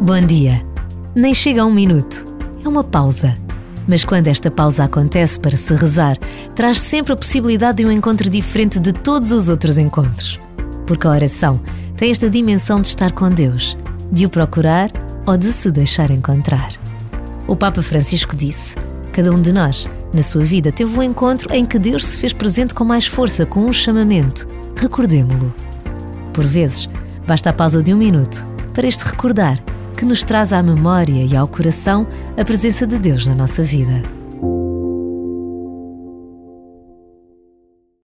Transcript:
Bom dia. Nem chega a um minuto. É uma pausa. Mas quando esta pausa acontece para se rezar, traz sempre a possibilidade de um encontro diferente de todos os outros encontros. Porque a oração tem esta dimensão de estar com Deus, de o procurar ou de se deixar encontrar. O Papa Francisco disse: Cada um de nós, na sua vida, teve um encontro em que Deus se fez presente com mais força, com um chamamento. Recordemo-lo. Por vezes, basta a pausa de um minuto para este recordar que nos traz à memória e ao coração a presença de Deus na nossa vida.